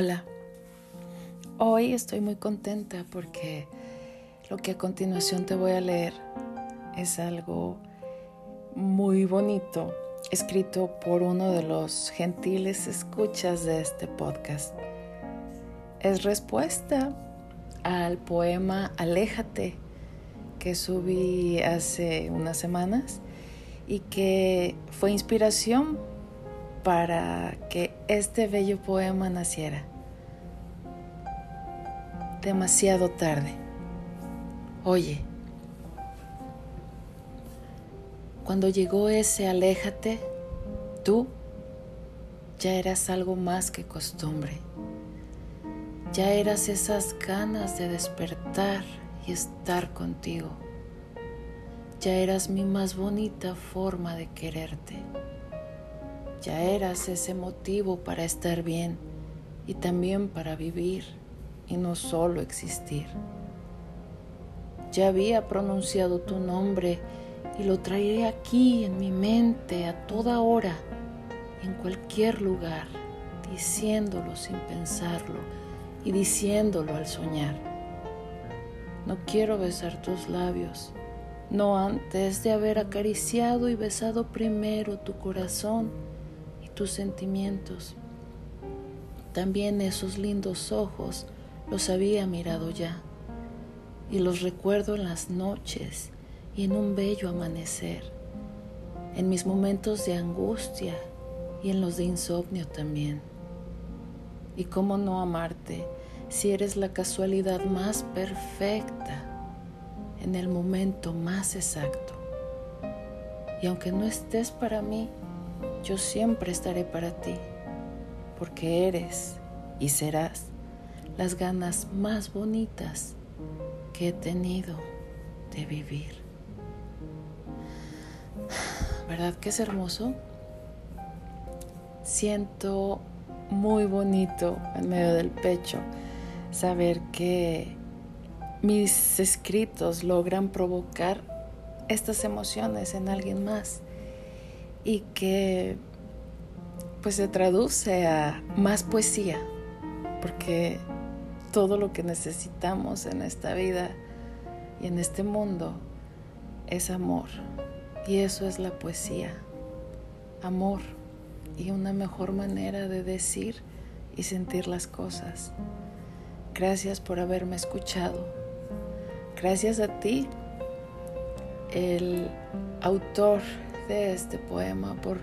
Hola, hoy estoy muy contenta porque lo que a continuación te voy a leer es algo muy bonito, escrito por uno de los gentiles escuchas de este podcast. Es respuesta al poema Aléjate que subí hace unas semanas y que fue inspiración para que este bello poema naciera. Demasiado tarde. Oye, cuando llegó ese aléjate, tú ya eras algo más que costumbre. Ya eras esas ganas de despertar y estar contigo. Ya eras mi más bonita forma de quererte. Ya eras ese motivo para estar bien y también para vivir y no solo existir. Ya había pronunciado tu nombre y lo traeré aquí en mi mente a toda hora, en cualquier lugar, diciéndolo sin pensarlo y diciéndolo al soñar. No quiero besar tus labios, no antes de haber acariciado y besado primero tu corazón tus sentimientos. También esos lindos ojos los había mirado ya y los recuerdo en las noches y en un bello amanecer, en mis momentos de angustia y en los de insomnio también. Y cómo no amarte si eres la casualidad más perfecta en el momento más exacto. Y aunque no estés para mí, yo siempre estaré para ti, porque eres y serás las ganas más bonitas que he tenido de vivir. ¿Verdad que es hermoso? Siento muy bonito en medio del pecho saber que mis escritos logran provocar estas emociones en alguien más y que pues se traduce a más poesía, porque todo lo que necesitamos en esta vida y en este mundo es amor. Y eso es la poesía, amor y una mejor manera de decir y sentir las cosas. Gracias por haberme escuchado. Gracias a ti, el autor de este poema, por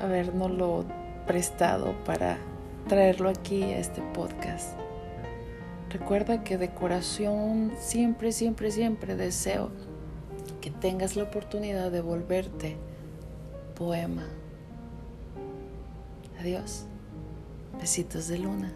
habernoslo prestado para traerlo aquí a este podcast. Recuerda que de corazón siempre, siempre, siempre deseo que tengas la oportunidad de volverte poema. Adiós. Besitos de luna.